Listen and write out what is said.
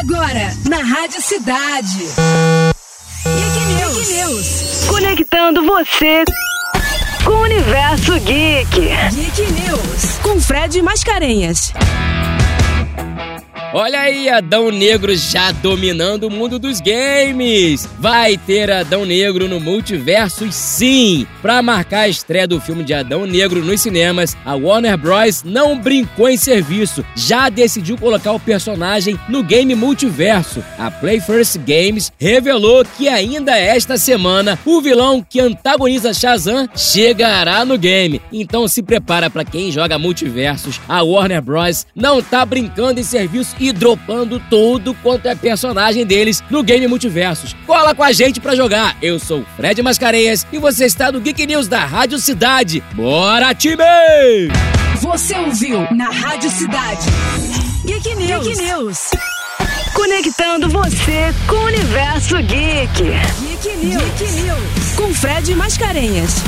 Agora, na Rádio Cidade. Geek News. Geek News. Conectando você com o universo geek. Geek News. Com Fred Mascarenhas. Olha aí, Adão Negro já dominando o mundo dos games. Vai ter Adão Negro no Multiverso, sim. Para marcar a estreia do filme de Adão Negro nos cinemas, a Warner Bros. não brincou em serviço. Já decidiu colocar o personagem no game Multiverso. A Play First Games revelou que ainda esta semana o vilão que antagoniza Shazam chegará no game. Então se prepara para quem joga Multiversos. A Warner Bros. não tá brincando em serviço e dropando tudo quanto é personagem deles no game Multiversos. Cola com a gente pra jogar. Eu sou o Fred Mascarenhas e você está no Geek News da Rádio Cidade. Bora, time! Você ouviu na Rádio Cidade. Geek News. Geek News. Conectando você com o universo geek. Geek News. Geek News. Com Fred Mascarenhas.